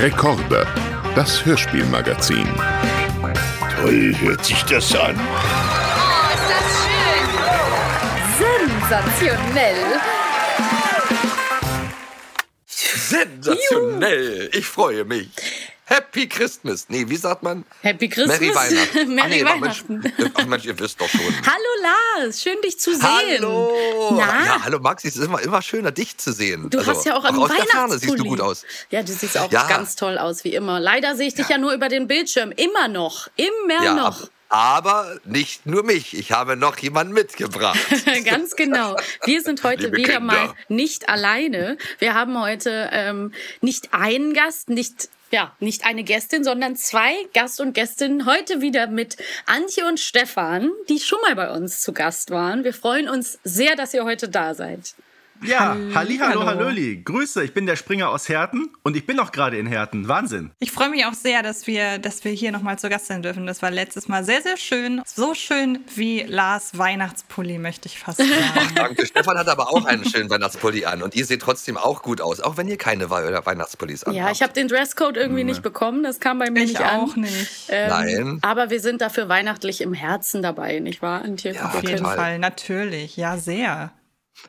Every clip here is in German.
Rekorde, das Hörspielmagazin. Toll hört sich das an. Oh, ist das schön! Sensationell! Sensationell! Ich freue mich. Happy Christmas. Nee, wie sagt man? Happy Christmas. Merry Weihnachten. Merry Ah, nee, Weihnachten. Mensch, ach Mensch, ihr wisst doch schon. Hallo Lars, schön dich zu sehen. Hallo! Na? Ja, hallo Maxi, es ist immer, immer schöner, dich zu sehen. Du Also, hast ja auch aus der Ferne siehst du gut aus. Ja, du siehst auch Ja. ganz toll aus, wie immer. Leider sehe ich dich ja nur über den Bildschirm. Immer noch. Immer Ja, noch. ab- aber nicht nur mich. Ich habe noch jemanden mitgebracht. Ganz genau. Wir sind heute Liebe wieder Kinder. mal nicht alleine. Wir haben heute ähm, nicht einen Gast, nicht ja, nicht eine Gästin, sondern zwei Gast und Gästinnen heute wieder mit Antje und Stefan, die schon mal bei uns zu Gast waren. Wir freuen uns sehr, dass ihr heute da seid. Ja, Halli, hallo, hallo. hallöli. Grüße, ich bin der Springer aus Herten und ich bin auch gerade in Herten. Wahnsinn. Ich freue mich auch sehr, dass wir, dass wir hier nochmal zu Gast sein dürfen. Das war letztes Mal sehr, sehr schön. So schön wie Lars Weihnachtspulli, möchte ich fast sagen. Danke. Stefan hat aber auch einen schönen Weihnachtspulli an und ihr seht trotzdem auch gut aus, auch wenn ihr keine We Weihnachtspullis anhabt. Ja, ich habe den Dresscode irgendwie nicht bekommen. Das kam bei mir ich nicht an. auch nicht. Ähm, Nein. Aber wir sind dafür weihnachtlich im Herzen dabei, nicht wahr, Antje? Ja, Auf jeden. Fall, natürlich. Ja, sehr.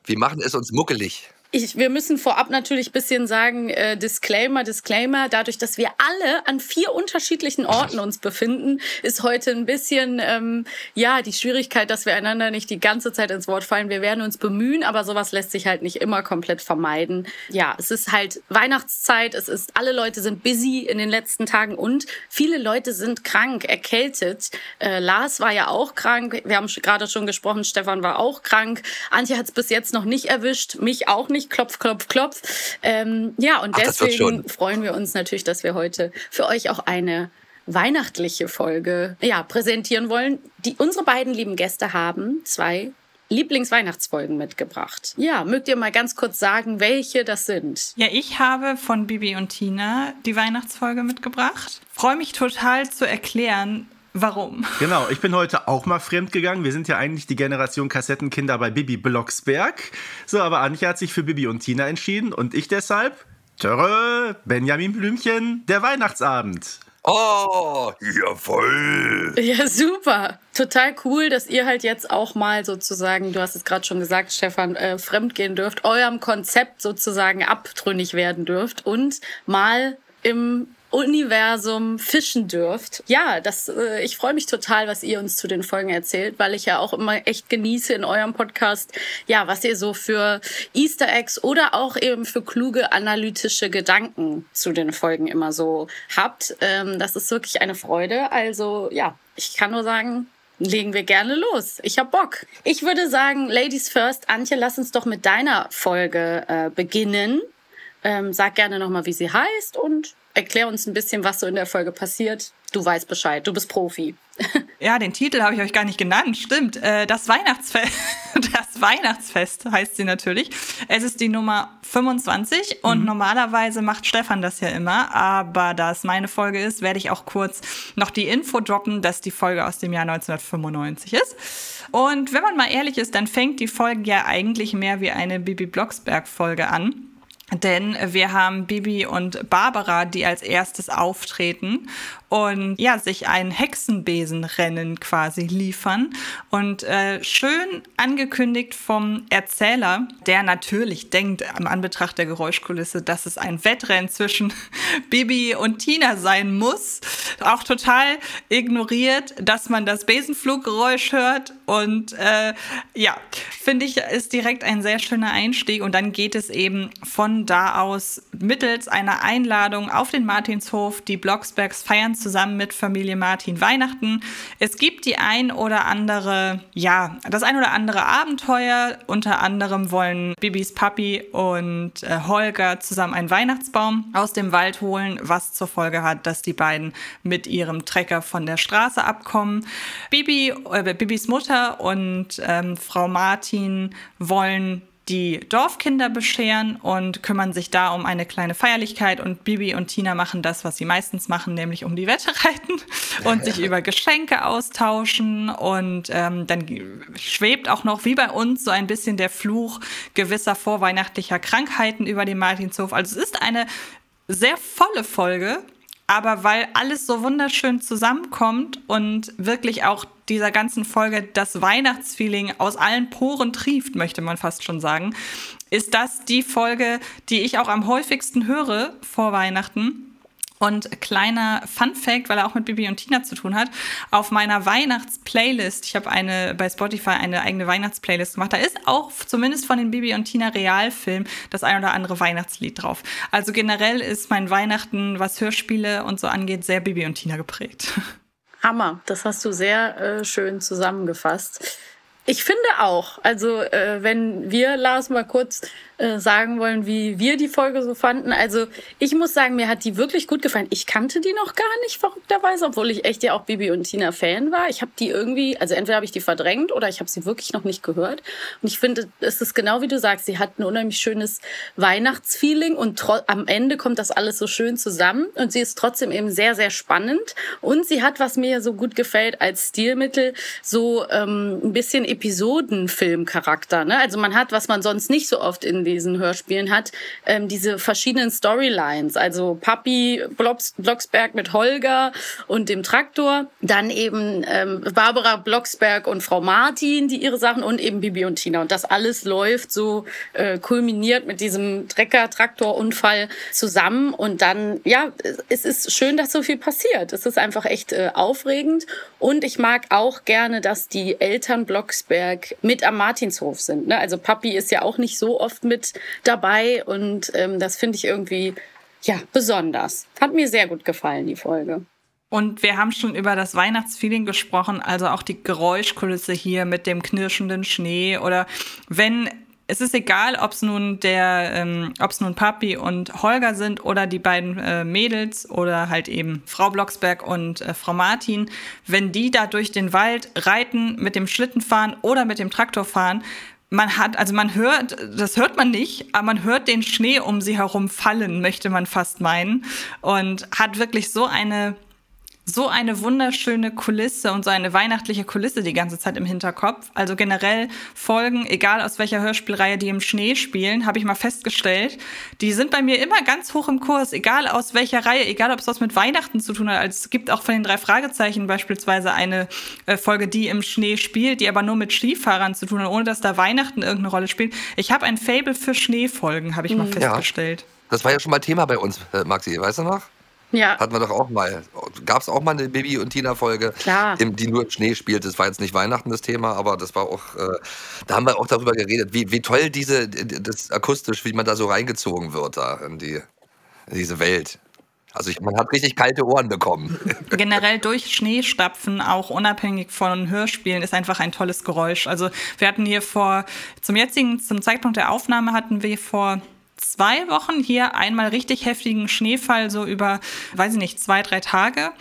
Wir machen es uns muckelig. Ich, wir müssen vorab natürlich ein bisschen sagen, äh, Disclaimer, Disclaimer, dadurch, dass wir alle an vier unterschiedlichen Orten uns befinden, ist heute ein bisschen, ähm, ja, die Schwierigkeit, dass wir einander nicht die ganze Zeit ins Wort fallen. Wir werden uns bemühen, aber sowas lässt sich halt nicht immer komplett vermeiden. Ja, es ist halt Weihnachtszeit, es ist, alle Leute sind busy in den letzten Tagen und viele Leute sind krank, erkältet. Äh, Lars war ja auch krank, wir haben gerade schon gesprochen, Stefan war auch krank. Antje hat es bis jetzt noch nicht erwischt, mich auch nicht. Klopf, klopf, klopf. Ähm, ja, und Ach, deswegen freuen wir uns natürlich, dass wir heute für euch auch eine weihnachtliche Folge ja, präsentieren wollen. Die, unsere beiden lieben Gäste haben zwei Lieblingsweihnachtsfolgen mitgebracht. Ja, mögt ihr mal ganz kurz sagen, welche das sind? Ja, ich habe von Bibi und Tina die Weihnachtsfolge mitgebracht. Freue mich total zu erklären, warum. Genau, ich bin heute auch mal fremd gegangen. Wir sind ja eigentlich die Generation Kassettenkinder bei Bibi Blocksberg. So, aber Antje hat sich für Bibi und Tina entschieden und ich deshalb. Törö, Benjamin Blümchen, der Weihnachtsabend. Oh, ja voll. Ja, super. Total cool, dass ihr halt jetzt auch mal sozusagen, du hast es gerade schon gesagt, Stefan, äh, fremdgehen dürft, eurem Konzept sozusagen abtrünnig werden dürft und mal im Universum fischen dürft. Ja, das, äh, ich freue mich total, was ihr uns zu den Folgen erzählt, weil ich ja auch immer echt genieße in eurem Podcast, ja, was ihr so für Easter Eggs oder auch eben für kluge analytische Gedanken zu den Folgen immer so habt. Ähm, das ist wirklich eine Freude. Also ja, ich kann nur sagen, legen wir gerne los. Ich hab Bock. Ich würde sagen, Ladies first, Antje, lass uns doch mit deiner Folge äh, beginnen. Ähm, sag gerne nochmal, wie sie heißt und erklär uns ein bisschen, was so in der Folge passiert. Du weißt Bescheid, du bist Profi. Ja, den Titel habe ich euch gar nicht genannt. Stimmt. Äh, das Weihnachtsfest. Das Weihnachtsfest heißt sie natürlich. Es ist die Nummer 25 und normalerweise macht Stefan das ja immer. Aber da es meine Folge ist, werde ich auch kurz noch die Info droppen, dass die Folge aus dem Jahr 1995 ist. Und wenn man mal ehrlich ist, dann fängt die Folge ja eigentlich mehr wie eine Bibi Blocksberg-Folge an. Denn wir haben Bibi und Barbara, die als erstes auftreten und ja, sich ein Hexenbesenrennen quasi liefern. Und äh, schön angekündigt vom Erzähler, der natürlich denkt, am Anbetracht der Geräuschkulisse, dass es ein Wettrennen zwischen Bibi und Tina sein muss. Auch total ignoriert, dass man das Besenfluggeräusch hört. Und äh, ja, finde ich, ist direkt ein sehr schöner Einstieg. Und dann geht es eben von da aus mittels einer Einladung auf den Martinshof. Die Blocksbergs feiern zusammen mit Familie Martin Weihnachten. Es gibt die ein oder andere, ja, das ein oder andere Abenteuer. Unter anderem wollen Bibis Papi und äh, Holger zusammen einen Weihnachtsbaum aus dem Wald holen, was zur Folge hat, dass die beiden mit ihrem Trecker von der Straße abkommen. Bibi, äh, Bibis Mutter und ähm, Frau Martin wollen die Dorfkinder bescheren und kümmern sich da um eine kleine Feierlichkeit. Und Bibi und Tina machen das, was sie meistens machen, nämlich um die Wette reiten und sich über Geschenke austauschen. Und ähm, dann schwebt auch noch, wie bei uns, so ein bisschen der Fluch gewisser vorweihnachtlicher Krankheiten über den Martinshof. Also es ist eine sehr volle Folge, aber weil alles so wunderschön zusammenkommt und wirklich auch dieser ganzen Folge das Weihnachtsfeeling aus allen Poren trieft, möchte man fast schon sagen, ist das die Folge, die ich auch am häufigsten höre vor Weihnachten. Und kleiner Fun Fact, weil er auch mit Bibi und Tina zu tun hat, auf meiner Weihnachtsplaylist, ich habe eine bei Spotify eine eigene Weihnachtsplaylist gemacht, da ist auch zumindest von den Bibi und Tina Realfilm das ein oder andere Weihnachtslied drauf. Also generell ist mein Weihnachten, was Hörspiele und so angeht, sehr Bibi und Tina geprägt. Hammer, das hast du sehr äh, schön zusammengefasst. Ich finde auch, also äh, wenn wir, Lars, mal kurz äh, sagen wollen, wie wir die Folge so fanden. Also ich muss sagen, mir hat die wirklich gut gefallen. Ich kannte die noch gar nicht, verrückterweise, obwohl ich echt ja auch Bibi und Tina Fan war. Ich habe die irgendwie, also entweder habe ich die verdrängt oder ich habe sie wirklich noch nicht gehört. Und ich finde, es ist genau wie du sagst, sie hat ein unheimlich schönes Weihnachtsfeeling und am Ende kommt das alles so schön zusammen und sie ist trotzdem eben sehr, sehr spannend. Und sie hat, was mir so gut gefällt, als Stilmittel so ähm, ein bisschen Episodenfilmcharakter. Ne? Also man hat, was man sonst nicht so oft in diesen Hörspielen hat, ähm, diese verschiedenen Storylines. Also Papi Blocksberg mit Holger und dem Traktor, dann eben ähm, Barbara Blocksberg und Frau Martin, die ihre Sachen und eben Bibi und Tina. Und das alles läuft so äh, kulminiert mit diesem Trecker-Traktor-Unfall zusammen. Und dann, ja, es ist schön, dass so viel passiert. Es ist einfach echt äh, aufregend. Und ich mag auch gerne, dass die Eltern Blocksberg mit am Martinshof sind. Ne? Also Papi ist ja auch nicht so oft mit dabei und ähm, das finde ich irgendwie ja besonders. Hat mir sehr gut gefallen die Folge. Und wir haben schon über das Weihnachtsfeeling gesprochen, also auch die Geräuschkulisse hier mit dem knirschenden Schnee oder wenn es ist egal, ob es nun der, ähm, ob es nun Papi und Holger sind oder die beiden äh, Mädels oder halt eben Frau Blocksberg und äh, Frau Martin, wenn die da durch den Wald reiten, mit dem Schlitten fahren oder mit dem Traktor fahren, man hat, also man hört, das hört man nicht, aber man hört den Schnee um sie herum fallen, möchte man fast meinen. Und hat wirklich so eine so eine wunderschöne Kulisse und so eine weihnachtliche Kulisse die ganze Zeit im Hinterkopf. Also generell Folgen, egal aus welcher Hörspielreihe die im Schnee spielen, habe ich mal festgestellt, die sind bei mir immer ganz hoch im Kurs, egal aus welcher Reihe, egal ob es was mit Weihnachten zu tun hat. Also es gibt auch von den drei Fragezeichen beispielsweise eine äh, Folge, die im Schnee spielt, die aber nur mit Skifahrern zu tun hat, ohne dass da Weihnachten irgendeine Rolle spielt. Ich habe ein Fable für Schneefolgen, habe ich mal mhm. festgestellt. Ja, das war ja schon mal Thema bei uns, äh, Maxi, weißt du noch? Ja. Hatten wir doch auch mal. Gab es auch mal eine Bibi und Tina-Folge, die nur Schnee spielt. Das war jetzt nicht Weihnachten das Thema, aber das war auch, äh, da haben wir auch darüber geredet, wie, wie toll diese, das akustisch, wie man da so reingezogen wird da in, die, in diese Welt. Also ich, man hat richtig kalte Ohren bekommen. Generell durch Schneestapfen, auch unabhängig von Hörspielen, ist einfach ein tolles Geräusch. Also wir hatten hier vor, zum jetzigen, zum Zeitpunkt der Aufnahme hatten wir vor zwei Wochen hier einmal richtig heftigen Schneefall, so über, weiß ich nicht, zwei, drei Tage.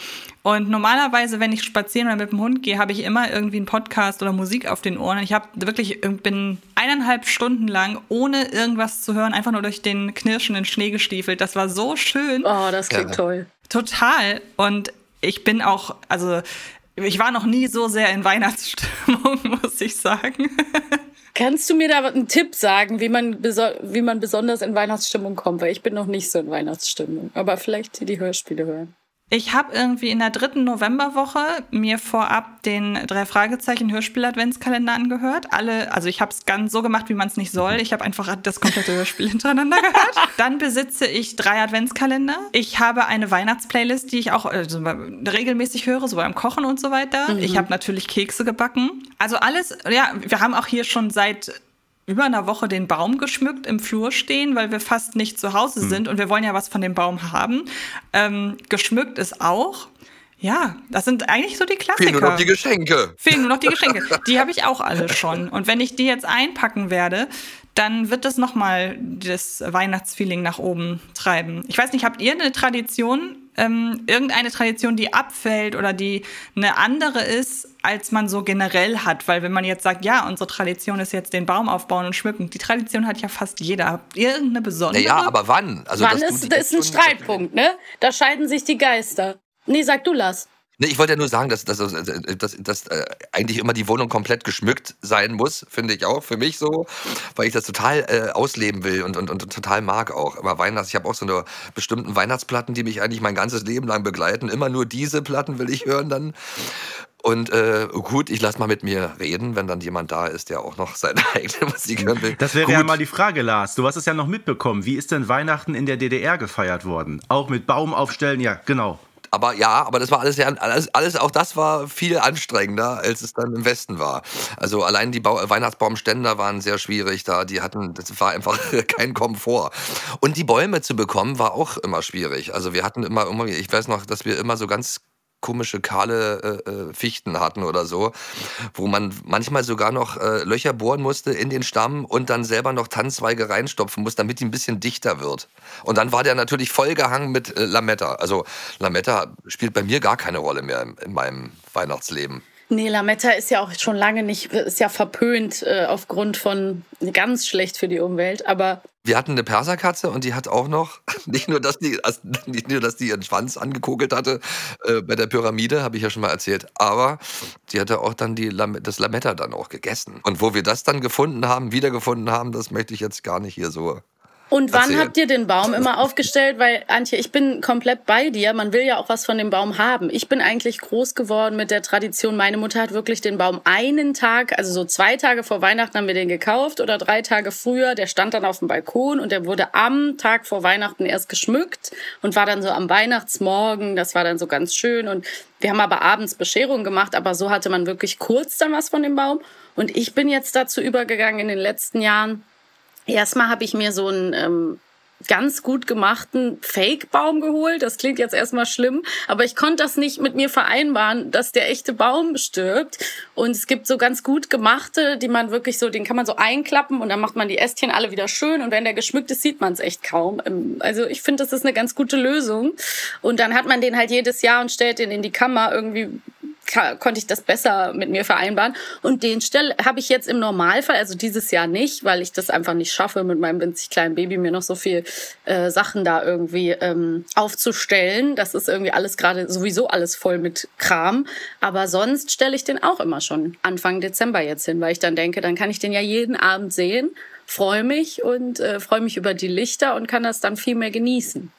Und normalerweise, wenn ich spazieren oder mit dem Hund gehe, habe ich immer irgendwie einen Podcast oder Musik auf den Ohren. Ich habe wirklich, bin eineinhalb Stunden lang, ohne irgendwas zu hören, einfach nur durch den knirschenden Schnee gestiefelt. Das war so schön. Oh, das klingt ja. toll. Total. Und ich bin auch, also ich war noch nie so sehr in Weihnachtsstimmung, muss ich sagen. Kannst du mir da einen Tipp sagen, wie man, wie man besonders in Weihnachtsstimmung kommt? Weil ich bin noch nicht so in Weihnachtsstimmung. Aber vielleicht die Hörspiele hören. Ich habe irgendwie in der dritten Novemberwoche mir vorab den drei Fragezeichen Hörspiel Adventskalender angehört. Alle, also ich habe es ganz so gemacht, wie man es nicht soll. Ich habe einfach das komplette Hörspiel hintereinander gehört. Dann besitze ich drei Adventskalender. Ich habe eine Weihnachtsplaylist, die ich auch also, regelmäßig höre, so beim Kochen und so weiter. Mhm. Ich habe natürlich Kekse gebacken. Also alles, ja, wir haben auch hier schon seit über einer Woche den Baum geschmückt im Flur stehen, weil wir fast nicht zu Hause hm. sind und wir wollen ja was von dem Baum haben. Ähm, geschmückt ist auch. Ja, das sind eigentlich so die Klassiker. Fehlen nur noch die Geschenke. Fehlen nur noch die Geschenke. Die habe ich auch alle schon. Und wenn ich die jetzt einpacken werde, dann wird das nochmal das Weihnachtsfeeling nach oben treiben. Ich weiß nicht, habt ihr eine Tradition, ähm, irgendeine Tradition, die abfällt oder die eine andere ist, als man so generell hat. Weil wenn man jetzt sagt, ja, unsere Tradition ist jetzt den Baum aufbauen und schmücken, die Tradition hat ja fast jeder. Irgendeine besondere. Ja, naja, aber wann? Also, wann ist, das ist ein Streitpunkt, ne? Da scheiden sich die Geister. Nee, sag du, Lass. Nee, ich wollte ja nur sagen, dass, dass, dass, dass äh, eigentlich immer die Wohnung komplett geschmückt sein muss, finde ich auch, für mich so, weil ich das total äh, ausleben will und, und, und total mag auch. Aber Weihnachts, ich habe auch so eine bestimmten Weihnachtsplatten, die mich eigentlich mein ganzes Leben lang begleiten. Immer nur diese Platten will ich hören dann. Und äh, gut, ich lasse mal mit mir reden, wenn dann jemand da ist, der auch noch seine eigene Musik hören will. Das wäre gut. ja mal die Frage, Lars. Du hast es ja noch mitbekommen. Wie ist denn Weihnachten in der DDR gefeiert worden? Auch mit Baum aufstellen? Ja, genau. Aber ja, aber das war alles, alles, alles, auch das war viel anstrengender, als es dann im Westen war. Also allein die Bau Weihnachtsbaumständer waren sehr schwierig da. Die hatten, das war einfach kein Komfort. Und die Bäume zu bekommen war auch immer schwierig. Also wir hatten immer, immer ich weiß noch, dass wir immer so ganz komische kahle äh, äh, Fichten hatten oder so, wo man manchmal sogar noch äh, Löcher bohren musste in den Stamm und dann selber noch Tannenzweige reinstopfen muss, damit die ein bisschen dichter wird. Und dann war der natürlich vollgehangen mit äh, Lametta. Also Lametta spielt bei mir gar keine Rolle mehr in, in meinem Weihnachtsleben. Nee, Lametta ist ja auch schon lange nicht, ist ja verpönt äh, aufgrund von ganz schlecht für die Umwelt. Aber wir hatten eine Perserkatze und die hat auch noch, nicht nur, dass die, nicht nur, dass die ihren Schwanz angekokelt hatte äh, bei der Pyramide, habe ich ja schon mal erzählt, aber die hatte auch dann die, das Lametta dann auch gegessen. Und wo wir das dann gefunden haben, wiedergefunden haben, das möchte ich jetzt gar nicht hier so und wann Erzähl. habt ihr den Baum immer aufgestellt? Weil, Antje, ich bin komplett bei dir. Man will ja auch was von dem Baum haben. Ich bin eigentlich groß geworden mit der Tradition. Meine Mutter hat wirklich den Baum einen Tag, also so zwei Tage vor Weihnachten haben wir den gekauft oder drei Tage früher. Der stand dann auf dem Balkon und der wurde am Tag vor Weihnachten erst geschmückt und war dann so am Weihnachtsmorgen. Das war dann so ganz schön. Und wir haben aber abends Bescherung gemacht, aber so hatte man wirklich kurz dann was von dem Baum. Und ich bin jetzt dazu übergegangen in den letzten Jahren, Erstmal habe ich mir so einen ähm, ganz gut gemachten Fake-Baum geholt. Das klingt jetzt erstmal schlimm, aber ich konnte das nicht mit mir vereinbaren, dass der echte Baum stirbt. Und es gibt so ganz gut gemachte, die man wirklich so, den kann man so einklappen und dann macht man die Ästchen alle wieder schön. Und wenn der geschmückt ist, sieht man es echt kaum. Ähm, also ich finde, das ist eine ganz gute Lösung. Und dann hat man den halt jedes Jahr und stellt den in die Kammer irgendwie konnte ich das besser mit mir vereinbaren. Und den Stell habe ich jetzt im Normalfall, also dieses Jahr nicht, weil ich das einfach nicht schaffe, mit meinem winzig kleinen Baby mir noch so viel äh, Sachen da irgendwie ähm, aufzustellen. Das ist irgendwie alles gerade sowieso alles voll mit Kram. Aber sonst stelle ich den auch immer schon Anfang Dezember jetzt hin, weil ich dann denke, dann kann ich den ja jeden Abend sehen, freue mich und äh, freue mich über die Lichter und kann das dann viel mehr genießen.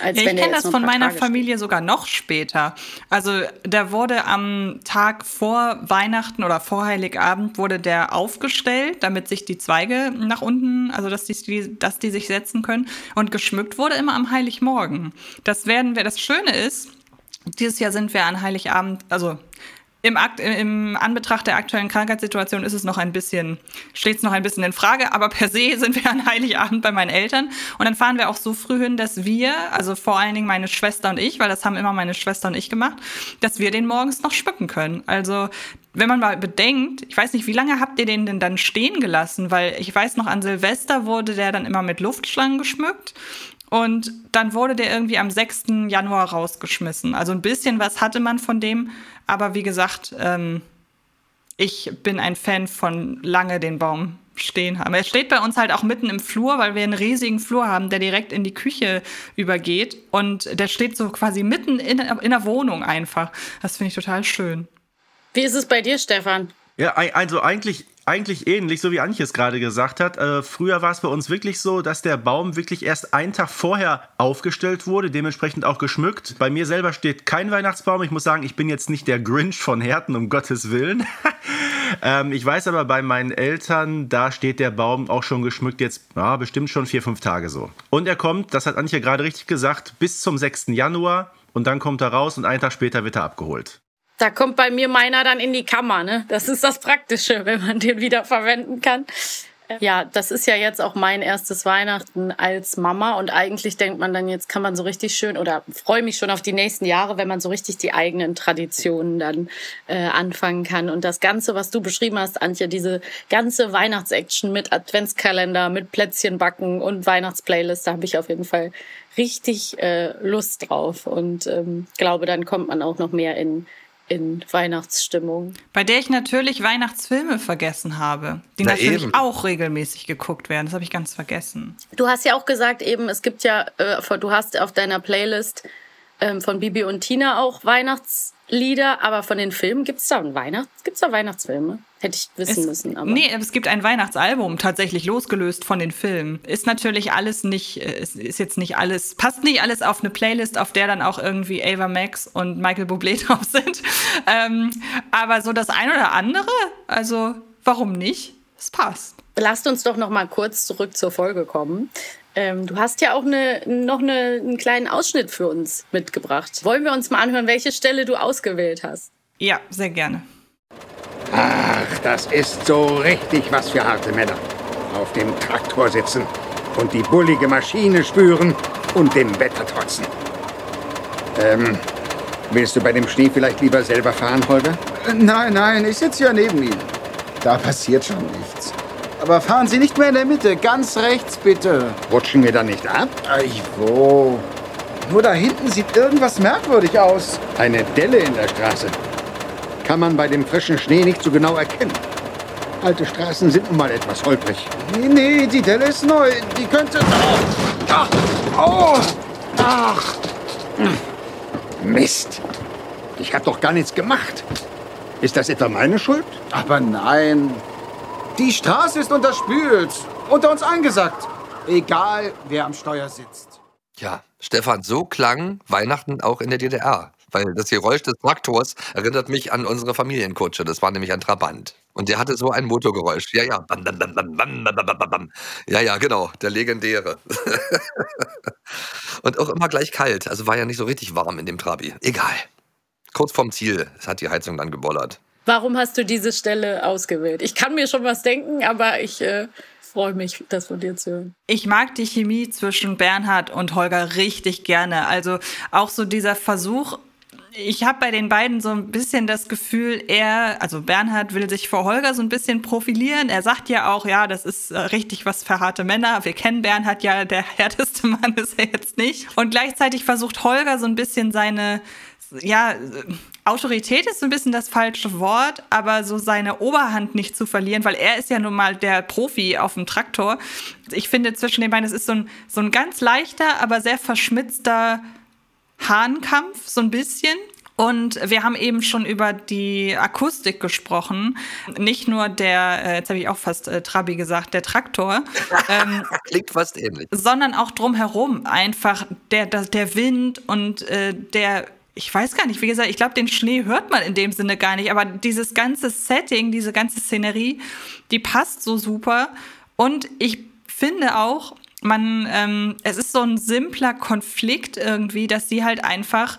Ja, ich kenne das von meiner Tage Familie steht. sogar noch später. Also der wurde am Tag vor Weihnachten oder vor Heiligabend wurde der aufgestellt, damit sich die Zweige nach unten, also dass die, dass die sich setzen können. Und geschmückt wurde immer am Heiligmorgen. Das werden wir. Das Schöne ist, dieses Jahr sind wir an Heiligabend, also im, Akt, Im Anbetracht der aktuellen Krankheitssituation ist es noch ein bisschen, steht es noch ein bisschen in Frage, aber per se sind wir an Heiligabend bei meinen Eltern und dann fahren wir auch so früh hin, dass wir, also vor allen Dingen meine Schwester und ich, weil das haben immer meine Schwester und ich gemacht, dass wir den morgens noch schmücken können. Also wenn man mal bedenkt, ich weiß nicht, wie lange habt ihr den denn dann stehen gelassen? Weil ich weiß noch, an Silvester wurde der dann immer mit Luftschlangen geschmückt. Und dann wurde der irgendwie am 6. Januar rausgeschmissen. Also ein bisschen was hatte man von dem. Aber wie gesagt, ähm, ich bin ein Fan von lange den Baum stehen haben. Er steht bei uns halt auch mitten im Flur, weil wir einen riesigen Flur haben, der direkt in die Küche übergeht. Und der steht so quasi mitten in, in der Wohnung einfach. Das finde ich total schön. Wie ist es bei dir, Stefan? Ja, also eigentlich eigentlich ähnlich, so wie Antje es gerade gesagt hat. Äh, früher war es bei uns wirklich so, dass der Baum wirklich erst einen Tag vorher aufgestellt wurde, dementsprechend auch geschmückt. Bei mir selber steht kein Weihnachtsbaum. Ich muss sagen, ich bin jetzt nicht der Grinch von Herten, um Gottes Willen. ähm, ich weiß aber bei meinen Eltern, da steht der Baum auch schon geschmückt, jetzt ja, bestimmt schon vier, fünf Tage so. Und er kommt, das hat Antje gerade richtig gesagt, bis zum 6. Januar. Und dann kommt er raus und einen Tag später wird er abgeholt. Da kommt bei mir meiner dann in die Kammer, ne? Das ist das Praktische, wenn man den wieder verwenden kann. Ja, das ist ja jetzt auch mein erstes Weihnachten als Mama und eigentlich denkt man dann, jetzt kann man so richtig schön oder freue mich schon auf die nächsten Jahre, wenn man so richtig die eigenen Traditionen dann äh, anfangen kann. Und das Ganze, was du beschrieben hast, Antje, diese ganze Weihnachtsaction mit Adventskalender, mit Plätzchen backen und Weihnachtsplaylist, da habe ich auf jeden Fall richtig äh, Lust drauf und ähm, glaube, dann kommt man auch noch mehr in in Weihnachtsstimmung. Bei der ich natürlich Weihnachtsfilme vergessen habe, die Na natürlich eben. auch regelmäßig geguckt werden. Das habe ich ganz vergessen. Du hast ja auch gesagt, eben, es gibt ja, äh, du hast auf deiner Playlist ähm, von Bibi und Tina auch Weihnachtslieder, aber von den Filmen gibt es da ein Weihnachts gibt's da Weihnachtsfilme? Hätte ich wissen es, müssen. Aber. Nee, es gibt ein Weihnachtsalbum tatsächlich losgelöst von den Filmen. Ist natürlich alles nicht, äh, ist jetzt nicht alles, passt nicht alles auf eine Playlist, auf der dann auch irgendwie Ava Max und Michael Bublé drauf sind. Ähm, aber so das ein oder andere, also warum nicht? Es passt. Lasst uns doch noch mal kurz zurück zur Folge kommen. Ähm, du hast ja auch eine, noch eine, einen kleinen Ausschnitt für uns mitgebracht. Wollen wir uns mal anhören, welche Stelle du ausgewählt hast? Ja, sehr gerne. Ach, das ist so richtig was für harte Männer. Auf dem Traktor sitzen und die bullige Maschine spüren und dem Wetter trotzen. Ähm, willst du bei dem Schnee vielleicht lieber selber fahren, Holger? Nein, nein, ich sitze ja neben Ihnen. Da passiert schon nichts. Aber fahren Sie nicht mehr in der Mitte, ganz rechts bitte. Rutschen wir da nicht ab? Ich wo? Nur da hinten sieht irgendwas merkwürdig aus. Eine Delle in der Straße kann man bei dem frischen Schnee nicht so genau erkennen. Alte Straßen sind nun mal etwas holprig. Nee, nee, die Delle ist neu. Die könnte... Ach! Oh! Ach! Mist! Ich hab doch gar nichts gemacht. Ist das etwa meine Schuld? Aber nein. Die Straße ist unterspült. Unter uns angesagt. Egal, wer am Steuer sitzt. Ja, Stefan, so klang Weihnachten auch in der DDR. Weil das Geräusch des Traktors erinnert mich an unsere Familienkutsche. Das war nämlich ein Trabant. Und der hatte so ein Motorgeräusch. Ja, ja. Bam, bam, bam. Ja, ja, genau. Der legendäre. Und auch immer gleich kalt. Also war ja nicht so richtig warm in dem Trabi. Egal. Kurz vorm Ziel hat die Heizung dann gebollert. Warum hast du diese Stelle ausgewählt? Ich kann mir schon was denken, aber ich äh, freue mich, das von dir zu hören. Ich mag die Chemie zwischen Bernhard und Holger richtig gerne. Also auch so dieser Versuch, ich habe bei den beiden so ein bisschen das Gefühl, er, also Bernhard will sich vor Holger so ein bisschen profilieren. Er sagt ja auch, ja, das ist äh, richtig was für harte Männer. Wir kennen Bernhard ja, der härteste Mann ist er jetzt nicht. Und gleichzeitig versucht Holger so ein bisschen seine, ja, Autorität ist so ein bisschen das falsche Wort, aber so seine Oberhand nicht zu verlieren, weil er ist ja nun mal der Profi auf dem Traktor. Ich finde zwischen den beiden, es ist so ein, so ein ganz leichter, aber sehr verschmitzter Hahnkampf, so ein bisschen. Und wir haben eben schon über die Akustik gesprochen. Nicht nur der, äh, jetzt habe ich auch fast äh, Trabi gesagt, der Traktor. Ähm, Klingt fast ähnlich. Sondern auch drumherum. Einfach der, der, der Wind und äh, der ich weiß gar nicht, wie gesagt, ich glaube, den Schnee hört man in dem Sinne gar nicht, aber dieses ganze Setting, diese ganze Szenerie, die passt so super. Und ich finde auch, man, ähm, es ist so ein simpler Konflikt irgendwie, dass sie halt einfach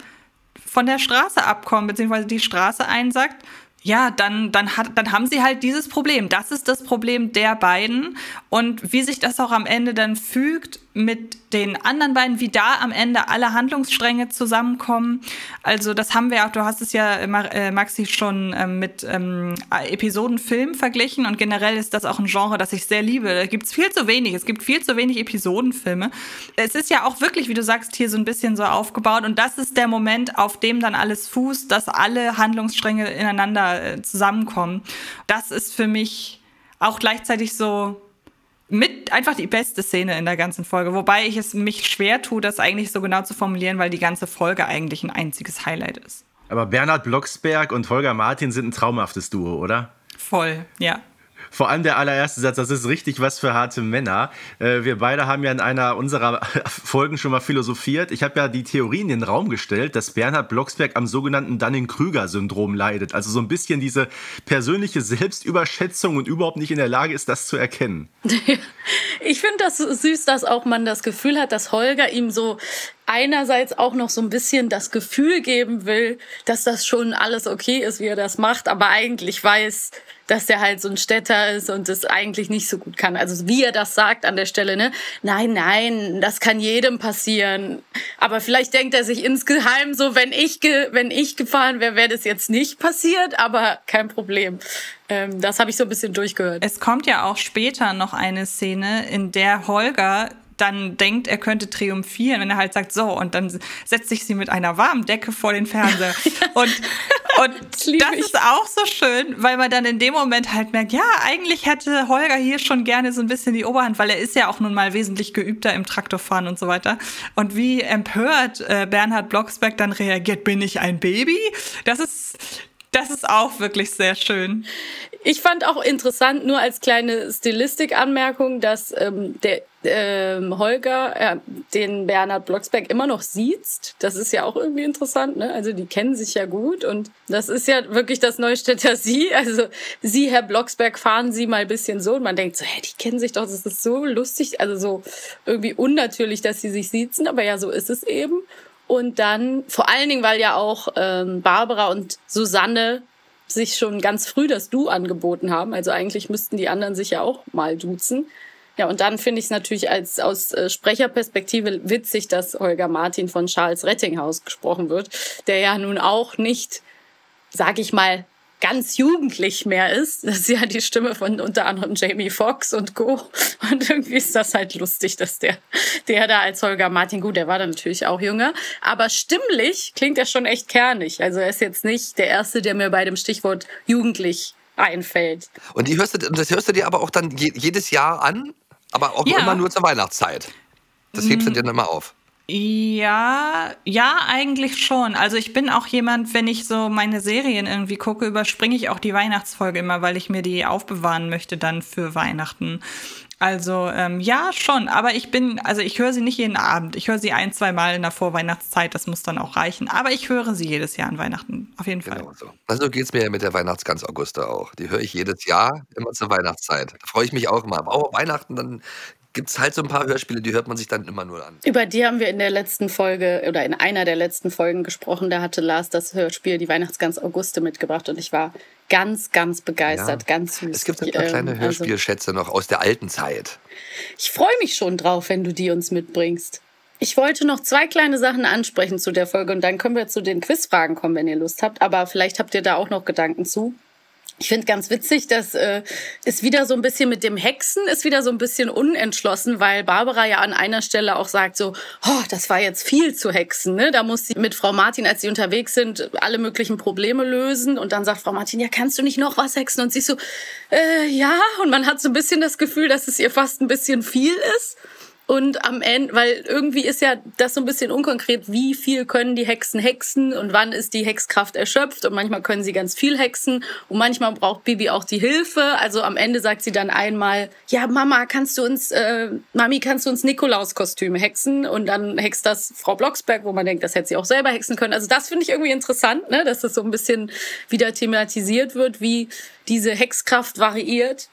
von der Straße abkommen, beziehungsweise die Straße einsackt ja, dann, dann, hat, dann haben sie halt dieses Problem. Das ist das Problem der beiden. Und wie sich das auch am Ende dann fügt mit den anderen beiden, wie da am Ende alle Handlungsstränge zusammenkommen. Also das haben wir auch, du hast es ja, äh, Maxi, schon ähm, mit ähm, Episodenfilmen verglichen. Und generell ist das auch ein Genre, das ich sehr liebe. Da gibt es viel zu wenig. Es gibt viel zu wenig Episodenfilme. Es ist ja auch wirklich, wie du sagst, hier so ein bisschen so aufgebaut. Und das ist der Moment, auf dem dann alles fußt, dass alle Handlungsstränge ineinander äh, zusammenkommen. Das ist für mich auch gleichzeitig so mit einfach die beste Szene in der ganzen Folge. Wobei ich es mich schwer tue, das eigentlich so genau zu formulieren, weil die ganze Folge eigentlich ein einziges Highlight ist. Aber Bernhard Blocksberg und Holger Martin sind ein traumhaftes Duo, oder? Voll, ja. Vor allem der allererste Satz, das ist richtig was für harte Männer. Äh, wir beide haben ja in einer unserer Folgen schon mal philosophiert. Ich habe ja die Theorie in den Raum gestellt, dass Bernhard Blocksberg am sogenannten Dunning-Krüger-Syndrom leidet. Also so ein bisschen diese persönliche Selbstüberschätzung und überhaupt nicht in der Lage ist, das zu erkennen. ich finde das süß, dass auch man das Gefühl hat, dass Holger ihm so einerseits auch noch so ein bisschen das Gefühl geben will, dass das schon alles okay ist, wie er das macht, aber eigentlich weiß, dass der halt so ein Städter ist und es eigentlich nicht so gut kann. Also wie er das sagt an der Stelle, ne? Nein, nein, das kann jedem passieren. Aber vielleicht denkt er sich insgeheim so, wenn ich, wenn ich gefahren wäre, wäre das jetzt nicht passiert, aber kein Problem. Ähm, das habe ich so ein bisschen durchgehört. Es kommt ja auch später noch eine Szene, in der Holger dann denkt, er könnte triumphieren, wenn er halt sagt, so, und dann setzt sich sie mit einer warmen Decke vor den Fernseher. und und das, das ist auch so schön, weil man dann in dem Moment halt merkt, ja, eigentlich hätte Holger hier schon gerne so ein bisschen die Oberhand, weil er ist ja auch nun mal wesentlich geübter im Traktorfahren und so weiter. Und wie empört äh, Bernhard Blocksberg dann reagiert, bin ich ein Baby? Das ist, das ist auch wirklich sehr schön. Ich fand auch interessant, nur als kleine Stilistikanmerkung, dass ähm, der ähm, Holger äh, den Bernhard Blocksberg immer noch sieht. Das ist ja auch irgendwie interessant, ne? Also die kennen sich ja gut und das ist ja wirklich das Neustädter Sie. Also Sie, Herr Blocksberg, fahren Sie mal ein bisschen so und man denkt so, hä, die kennen sich doch, das ist so lustig, also so irgendwie unnatürlich, dass sie sich siezen, aber ja, so ist es eben. Und dann, vor allen Dingen, weil ja auch ähm, Barbara und Susanne sich schon ganz früh das Du angeboten haben. Also eigentlich müssten die anderen sich ja auch mal duzen. Ja, und dann finde ich es natürlich als aus äh, Sprecherperspektive witzig, dass Holger Martin von Charles Rettinghaus gesprochen wird, der ja nun auch nicht, sag ich mal, ganz jugendlich mehr ist. Das ist ja die Stimme von unter anderem Jamie Foxx und Co. Und irgendwie ist das halt lustig, dass der, der da als Holger Martin, gut, der war dann natürlich auch jünger, aber stimmlich klingt er schon echt kernig. Also er ist jetzt nicht der Erste, der mir bei dem Stichwort jugendlich einfällt. Und die hörst du, das hörst du dir aber auch dann jedes Jahr an, aber auch ja. immer nur zur Weihnachtszeit. Das hebst du dir dann immer auf. Ja, ja, eigentlich schon. Also ich bin auch jemand, wenn ich so meine Serien irgendwie gucke, überspringe ich auch die Weihnachtsfolge immer, weil ich mir die aufbewahren möchte dann für Weihnachten. Also ähm, ja, schon, aber ich bin, also ich höre sie nicht jeden Abend. Ich höre sie ein, zwei Mal in der Vorweihnachtszeit, das muss dann auch reichen. Aber ich höre sie jedes Jahr an Weihnachten, auf jeden Fall. Genau so. Also geht es mir ja mit der Weihnachtsgans Augusta auch. Die höre ich jedes Jahr, immer zur Weihnachtszeit. Da freue ich mich auch immer. Aber auch Weihnachten, dann gibt es halt so ein paar Hörspiele, die hört man sich dann immer nur an. Über die haben wir in der letzten Folge oder in einer der letzten Folgen gesprochen. Da hatte Lars das Hörspiel Die Weihnachtsgans Auguste mitgebracht und ich war ganz, ganz begeistert, ja. ganz süß. Es gibt ein paar kleine ähm, also Hörspielschätze noch aus der alten Zeit. Ich freue mich schon drauf, wenn du die uns mitbringst. Ich wollte noch zwei kleine Sachen ansprechen zu der Folge und dann können wir zu den Quizfragen kommen, wenn ihr Lust habt. Aber vielleicht habt ihr da auch noch Gedanken zu. Ich finde ganz witzig, dass äh, ist wieder so ein bisschen mit dem Hexen ist wieder so ein bisschen unentschlossen, weil Barbara ja an einer Stelle auch sagt so, oh, das war jetzt viel zu hexen. Ne? Da muss sie mit Frau Martin, als sie unterwegs sind, alle möglichen Probleme lösen. Und dann sagt Frau Martin, ja, kannst du nicht noch was hexen? Und sie so, äh, ja. Und man hat so ein bisschen das Gefühl, dass es ihr fast ein bisschen viel ist. Und am Ende, weil irgendwie ist ja das so ein bisschen unkonkret, wie viel können die Hexen hexen und wann ist die Hexkraft erschöpft und manchmal können sie ganz viel hexen und manchmal braucht Bibi auch die Hilfe. Also am Ende sagt sie dann einmal, ja Mama, kannst du uns, äh, Mami, kannst du uns Nikolauskostüme hexen? Und dann hext das Frau Blocksberg, wo man denkt, das hätte sie auch selber hexen können. Also das finde ich irgendwie interessant, ne? dass das so ein bisschen wieder thematisiert wird, wie diese Hexkraft variiert.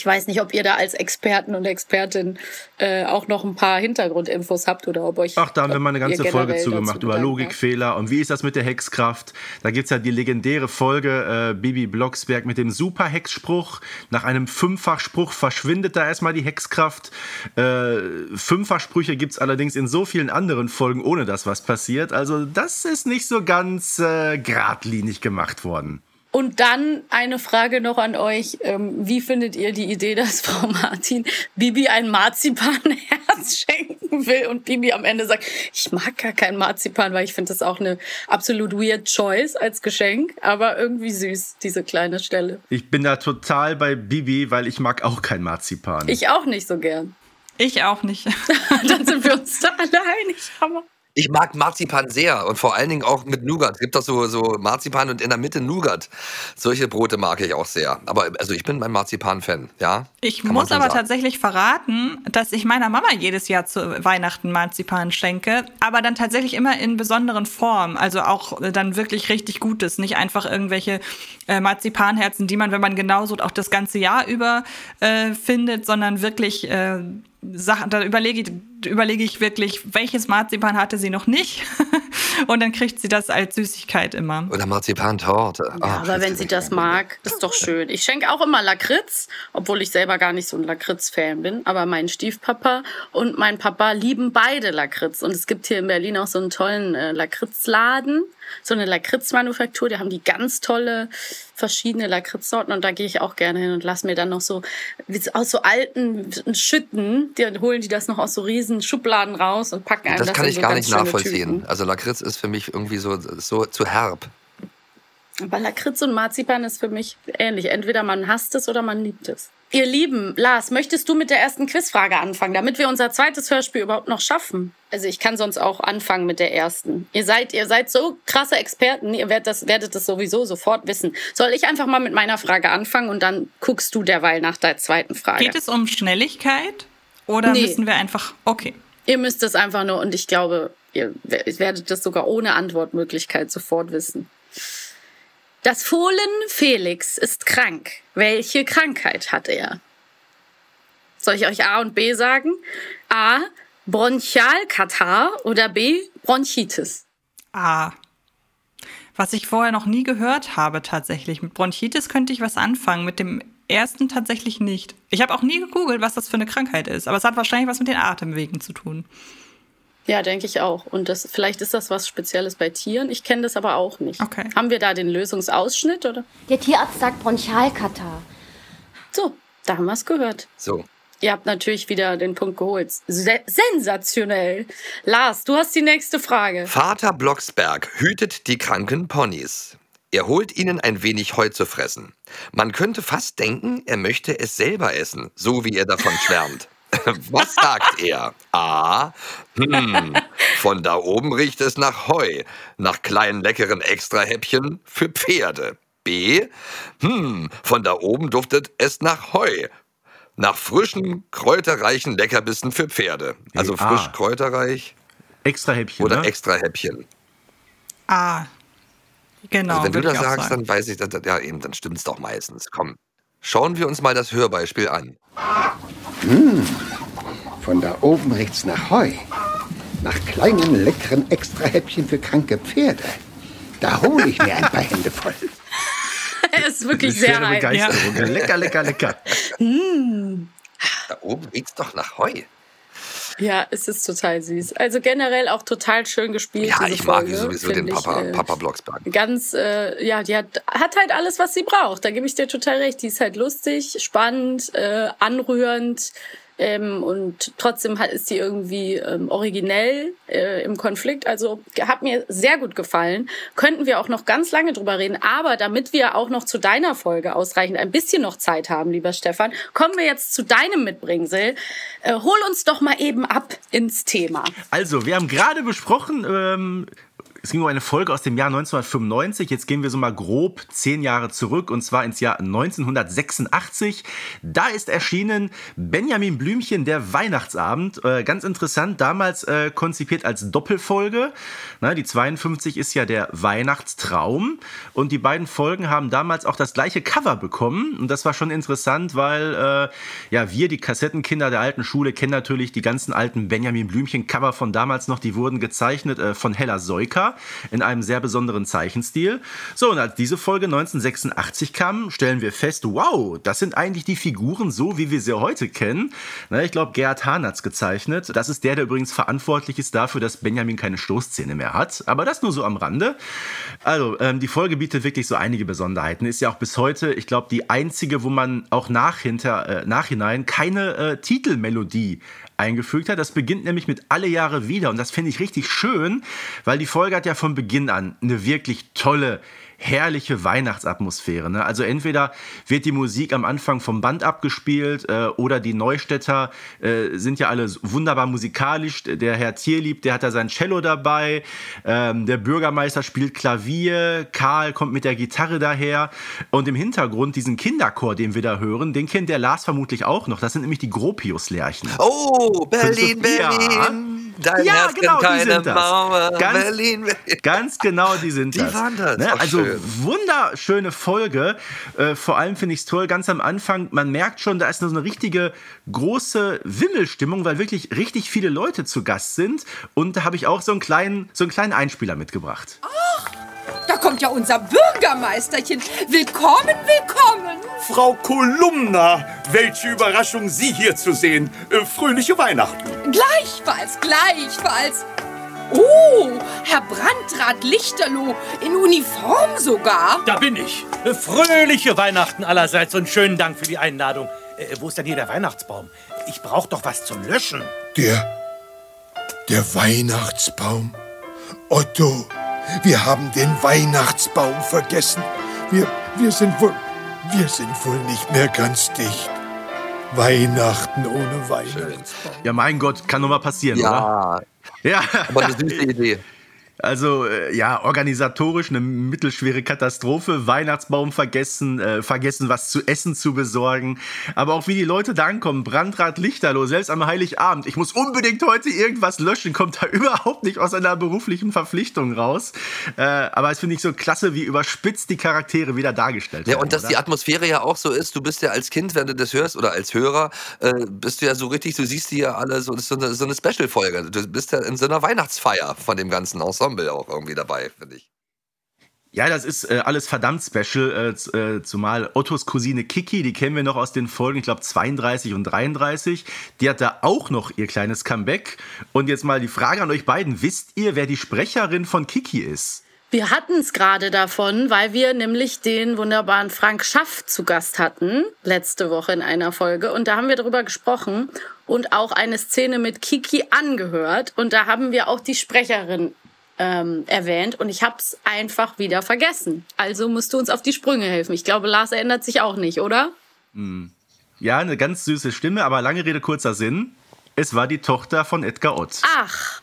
Ich weiß nicht, ob ihr da als Experten und Expertin äh, auch noch ein paar Hintergrundinfos habt oder ob euch. Ach, da haben wir mal eine ganze Folge zugemacht über Logikfehler und wie ist das mit der Hexkraft. Da gibt es ja die legendäre Folge äh, Bibi Blocksberg mit dem Super-Hexspruch. Nach einem Fünffachspruch verschwindet da erstmal die Hexkraft. Äh, Fünffachsprüche gibt es allerdings in so vielen anderen Folgen, ohne dass was passiert. Also, das ist nicht so ganz äh, geradlinig gemacht worden. Und dann eine Frage noch an euch. Ähm, wie findet ihr die Idee, dass Frau Martin Bibi ein Marzipanherz schenken will und Bibi am Ende sagt, ich mag gar kein Marzipan, weil ich finde das auch eine absolut weird Choice als Geschenk, aber irgendwie süß, diese kleine Stelle. Ich bin da total bei Bibi, weil ich mag auch kein Marzipan. Ich auch nicht so gern. Ich auch nicht. dann sind wir uns da alle einig. Hammer. Ich mag Marzipan sehr und vor allen Dingen auch mit Nougat. Es gibt doch so, so Marzipan und in der Mitte Nougat. Solche Brote mag ich auch sehr. Aber also ich bin ein Marzipan-Fan, ja. Ich muss aber sagen. tatsächlich verraten, dass ich meiner Mama jedes Jahr zu Weihnachten Marzipan schenke, aber dann tatsächlich immer in besonderen Formen. Also auch dann wirklich richtig Gutes. Nicht einfach irgendwelche äh, Marzipanherzen, die man, wenn man genauso auch das ganze Jahr über äh, findet, sondern wirklich äh, Sachen, da überlege ich, überlege ich wirklich, welches Marzipan hatte sie noch nicht. und dann kriegt sie das als Süßigkeit immer. Oder Marzipantorte. Ja, Ach, aber wenn sie das mag, ist doch schön. Ich schenke auch immer Lakritz, obwohl ich selber gar nicht so ein Lakritz-Fan bin. Aber mein Stiefpapa und mein Papa lieben beide Lakritz. Und es gibt hier in Berlin auch so einen tollen äh, Lakritzladen. so eine Lakritzmanufaktur. Die haben die ganz tolle verschiedene Lakritzsorten und da gehe ich auch gerne hin und lasse mir dann noch so aus so alten Schütten, die holen die das noch aus so riesen Schubladen raus und packen einem das. Das kann ich so gar nicht nachvollziehen. Tüten. Also Lakritz ist für mich irgendwie so, so zu herb. Aber Lakritz und Marzipan ist für mich ähnlich. Entweder man hasst es oder man liebt es. Ihr Lieben, Lars, möchtest du mit der ersten Quizfrage anfangen, damit wir unser zweites Hörspiel überhaupt noch schaffen? Also ich kann sonst auch anfangen mit der ersten. Ihr seid, ihr seid so krasse Experten, ihr werdet das, werdet das sowieso sofort wissen. Soll ich einfach mal mit meiner Frage anfangen und dann guckst du derweil nach der zweiten Frage? Geht es um Schnelligkeit oder nee. müssen wir einfach, okay. Ihr müsst es einfach nur und ich glaube, ihr werdet das sogar ohne Antwortmöglichkeit sofort wissen. Das Fohlen Felix ist krank. Welche Krankheit hat er? Soll ich euch A und B sagen? A. Bronchialkatar oder B. Bronchitis? A. Was ich vorher noch nie gehört habe tatsächlich. Mit Bronchitis könnte ich was anfangen, mit dem ersten tatsächlich nicht. Ich habe auch nie gegoogelt, was das für eine Krankheit ist, aber es hat wahrscheinlich was mit den Atemwegen zu tun. Ja, denke ich auch. Und das, vielleicht ist das was Spezielles bei Tieren. Ich kenne das aber auch nicht. Okay. Haben wir da den Lösungsausschnitt, oder? Der Tierarzt sagt Bronchialkatar. So, da haben wir es gehört. So. Ihr habt natürlich wieder den Punkt geholt. Se sensationell. Lars, du hast die nächste Frage. Vater Blocksberg hütet die kranken Ponys. Er holt ihnen ein wenig Heu zu fressen. Man könnte fast denken, er möchte es selber essen, so wie er davon schwärmt. Was sagt er? A. Hm, von da oben riecht es nach Heu, nach kleinen leckeren Extrahäppchen für Pferde. B. Hm, von da oben duftet es nach Heu, nach frischen, kräuterreichen Leckerbissen für Pferde. Also frisch, kräuterreich. Extrahäppchen. Oder ne? Extrahäppchen. Ah, genau. Also wenn du das sagst, sagen. dann weiß ich, dass, ja eben, dann stimmt es doch meistens. Komm, schauen wir uns mal das Hörbeispiel an. Mmh, von da oben riecht's nach Heu. Nach kleinen, leckeren Extrahäppchen für kranke Pferde. Da hole ich mir ein paar Hände voll. er ist wirklich sehr heiß. Ja. Lecker, lecker, lecker. Mmh. Da oben riecht's doch nach Heu. Ja, es ist total süß. Also generell auch total schön gespielt. Ja, ich mag Folge, sowieso den Papa, ich, äh, Papa Blocksberg. Ganz, äh, ja, die hat, hat halt alles, was sie braucht. Da gebe ich dir total recht. Die ist halt lustig, spannend, äh, anrührend. Ähm, und trotzdem ist sie irgendwie ähm, originell äh, im Konflikt. Also hat mir sehr gut gefallen. Könnten wir auch noch ganz lange drüber reden. Aber damit wir auch noch zu deiner Folge ausreichend ein bisschen noch Zeit haben, lieber Stefan, kommen wir jetzt zu deinem Mitbringsel. Äh, hol uns doch mal eben ab ins Thema. Also, wir haben gerade besprochen, ähm, es ging um eine Folge aus dem Jahr 1995. Jetzt gehen wir so mal grob zehn Jahre zurück und zwar ins Jahr 1986. Da ist erschienen Benjamin Blümchen, der Weihnachtsabend. Äh, ganz interessant, damals äh, konzipiert als Doppelfolge. Na, die 52 ist ja der Weihnachtstraum und die beiden Folgen haben damals auch das gleiche Cover bekommen. Und das war schon interessant, weil äh, ja wir, die Kassettenkinder der alten Schule, kennen natürlich die ganzen alten Benjamin Blümchen Cover von damals noch. Die wurden gezeichnet äh, von Hella In einem sehr besonderen Zeichenstil. So, und als diese Folge 1986 kam, stellen wir fest, wow, das sind eigentlich die Figuren so, wie wir sie heute kennen. Na, ich glaube, Gerhard Hahn hat es gezeichnet. Das ist der, der übrigens verantwortlich ist dafür, dass Benjamin keine Stoßzähne mehr hat. Aber das nur so am Rande. Also, ähm, die Folge bietet wirklich so einige Besonderheiten. Ist ja auch bis heute, ich glaube, die einzige, wo man auch nach, hinter, äh, nachhinein keine äh, Titelmelodie eingefügt hat. Das beginnt nämlich mit Alle Jahre wieder und das finde ich richtig schön, weil die Folge hat ja von Beginn an eine wirklich tolle herrliche Weihnachtsatmosphäre. Ne? Also entweder wird die Musik am Anfang vom Band abgespielt äh, oder die Neustädter äh, sind ja alle wunderbar musikalisch. Der Herr Tierlieb, der hat da sein Cello dabei. Ähm, der Bürgermeister spielt Klavier. Karl kommt mit der Gitarre daher. Und im Hintergrund diesen Kinderchor, den wir da hören, den kennt der Lars vermutlich auch noch. Das sind nämlich die Gropius-Lärchen. Oh, Berlin, Berlin. Dein ja, Herz genau, keine die sind das. Mauer. Ganz, Berlin, Berlin. Ganz genau, die sind die das. Waren das. Ne? Also schön. wunderschöne Folge. Äh, vor allem finde ich es toll, ganz am Anfang, man merkt schon, da ist so eine richtige große Wimmelstimmung, weil wirklich richtig viele Leute zu Gast sind. Und da habe ich auch so einen kleinen, so einen kleinen Einspieler mitgebracht. Ach, da kommt ja unser Bürgermeisterchen. Willkommen, willkommen. Frau Kolumna, welche Überraschung, Sie hier zu sehen. Äh, fröhliche Weihnachten. Gleichfalls, gleichfalls. Oh, Herr Brandrat Lichterloh, in Uniform sogar. Da bin ich. Fröhliche Weihnachten allerseits und schönen Dank für die Einladung. Äh, wo ist denn hier der Weihnachtsbaum? Ich brauche doch was zum Löschen. Der. Der Weihnachtsbaum. Otto, wir haben den Weihnachtsbaum vergessen. Wir, wir sind wohl. Wir sind wohl nicht mehr ganz dicht. Weihnachten ohne Weihnachtsbaum. Ja, mein Gott, kann doch mal passieren, ja. oder? Ja. Aber eine süße Idee. Also äh, ja, organisatorisch eine mittelschwere Katastrophe. Weihnachtsbaum vergessen, äh, vergessen was zu essen zu besorgen. Aber auch wie die Leute da ankommen, Brandrat Lichterloh, selbst am Heiligabend. Ich muss unbedingt heute irgendwas löschen, kommt da überhaupt nicht aus einer beruflichen Verpflichtung raus. Äh, aber es finde ich so klasse, wie überspitzt die Charaktere wieder dargestellt werden. Ja, und dass oder? die Atmosphäre ja auch so ist. Du bist ja als Kind, wenn du das hörst, oder als Hörer, äh, bist du ja so richtig, du siehst die ja alle so, das ist so eine, so eine Special-Folge. Du bist ja in so einer Weihnachtsfeier von dem ganzen Ensemble. Ensemble auch irgendwie dabei, finde ich. Ja, das ist äh, alles verdammt special, äh, äh, zumal Ottos Cousine Kiki, die kennen wir noch aus den Folgen, ich glaube 32 und 33, die hat da auch noch ihr kleines Comeback. Und jetzt mal die Frage an euch beiden, wisst ihr, wer die Sprecherin von Kiki ist? Wir hatten es gerade davon, weil wir nämlich den wunderbaren Frank Schaff zu Gast hatten, letzte Woche in einer Folge. Und da haben wir darüber gesprochen und auch eine Szene mit Kiki angehört. Und da haben wir auch die Sprecherin ähm, erwähnt und ich habe es einfach wieder vergessen. Also musst du uns auf die Sprünge helfen. Ich glaube, Lars erinnert sich auch nicht, oder? Hm. Ja, eine ganz süße Stimme, aber lange Rede, kurzer Sinn. Es war die Tochter von Edgar Ott. Ach.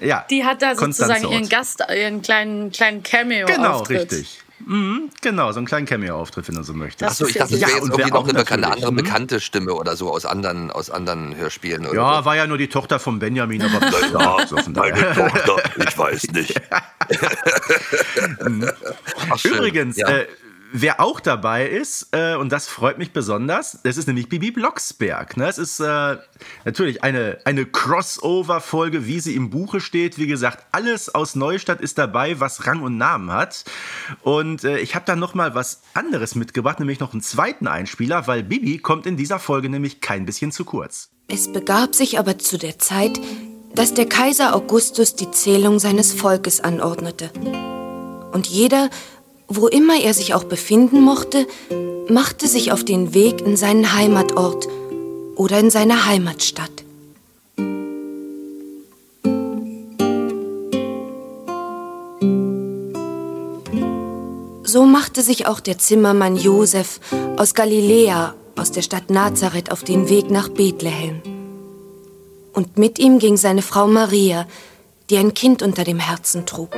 Ja. Die hat da sozusagen ihren Gast, ihren kleinen, kleinen Cameo. Genau, richtig. Mhm, genau, so einen kleinen Cameo-Auftritt, wenn du so möchtest. Achso, ich dachte, das wäre jetzt irgendwie noch eine, bekannte, andere hm? bekannte Stimme oder so aus anderen, aus anderen Hörspielen. Oder ja, so. war ja nur die Tochter von Benjamin, aber ja, so meine Tochter, ich weiß nicht. Ach, Übrigens, ja. äh, Wer auch dabei ist, äh, und das freut mich besonders, das ist nämlich Bibi Blocksberg. Ne? Es ist äh, natürlich eine, eine Crossover-Folge, wie sie im Buche steht. Wie gesagt, alles aus Neustadt ist dabei, was Rang und Namen hat. Und äh, ich habe da noch mal was anderes mitgebracht, nämlich noch einen zweiten Einspieler, weil Bibi kommt in dieser Folge nämlich kein bisschen zu kurz. Es begab sich aber zu der Zeit, dass der Kaiser Augustus die Zählung seines Volkes anordnete. Und jeder wo immer er sich auch befinden mochte, machte sich auf den Weg in seinen Heimatort oder in seine Heimatstadt. So machte sich auch der Zimmermann Josef aus Galiläa, aus der Stadt Nazareth, auf den Weg nach Bethlehem. Und mit ihm ging seine Frau Maria, die ein Kind unter dem Herzen trug.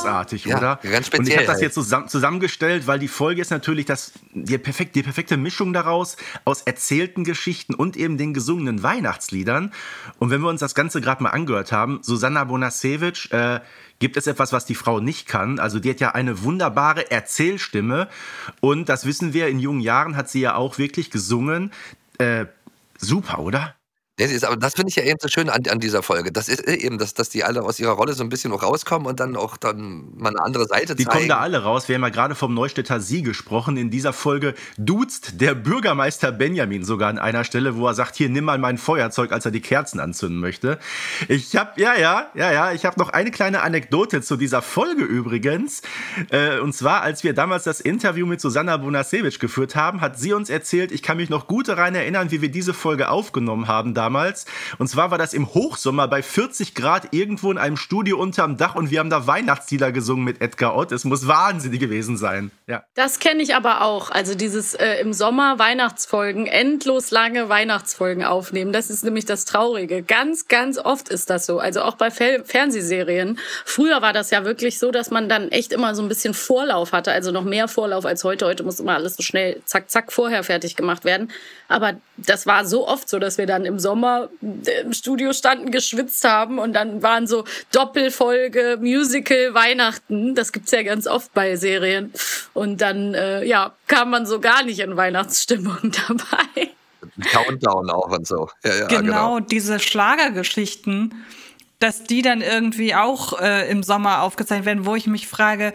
Großartig, ja, oder? Ganz speziell. Und ich habe das jetzt zusammen, zusammengestellt, weil die Folge ist natürlich das, die, perfekt, die perfekte Mischung daraus aus erzählten Geschichten und eben den gesungenen Weihnachtsliedern. Und wenn wir uns das Ganze gerade mal angehört haben, Susanna Bonasewicz, äh, gibt es etwas, was die Frau nicht kann. Also die hat ja eine wunderbare Erzählstimme und das wissen wir, in jungen Jahren hat sie ja auch wirklich gesungen. Äh, super, oder? Das ist, aber das finde ich ja eben so schön an, an dieser Folge. Das ist eben, dass, dass die alle aus ihrer Rolle so ein bisschen auch rauskommen und dann auch dann mal eine andere Seite die zeigen. Die kommen da alle raus. Wir haben ja gerade vom Neustädter Sie gesprochen. In dieser Folge duzt der Bürgermeister Benjamin sogar an einer Stelle, wo er sagt, hier, nimm mal mein Feuerzeug, als er die Kerzen anzünden möchte. Ich habe, ja, ja, ja, ja, ich habe noch eine kleine Anekdote zu dieser Folge übrigens. Äh, und zwar, als wir damals das Interview mit Susanna Bonasewicz geführt haben, hat sie uns erzählt, ich kann mich noch gut daran erinnern, wie wir diese Folge aufgenommen haben damals damals. Und zwar war das im Hochsommer bei 40 Grad irgendwo in einem Studio unterm Dach und wir haben da Weihnachtslieder gesungen mit Edgar Ott. Es muss wahnsinnig gewesen sein. Ja. Das kenne ich aber auch. Also dieses äh, im Sommer Weihnachtsfolgen, endlos lange Weihnachtsfolgen aufnehmen. Das ist nämlich das Traurige. Ganz, ganz oft ist das so. Also auch bei Fer Fernsehserien. Früher war das ja wirklich so, dass man dann echt immer so ein bisschen Vorlauf hatte. Also noch mehr Vorlauf als heute. Heute muss immer alles so schnell zack, zack vorher fertig gemacht werden. Aber das war so oft so, dass wir dann im Sommer Sommer im Studio standen, geschwitzt haben und dann waren so Doppelfolge, Musical, Weihnachten. Das gibt's ja ganz oft bei Serien. Und dann, äh, ja, kam man so gar nicht in Weihnachtsstimmung dabei. Countdown auch und so. Ja, ja, genau, genau, diese Schlagergeschichten, dass die dann irgendwie auch äh, im Sommer aufgezeichnet werden, wo ich mich frage,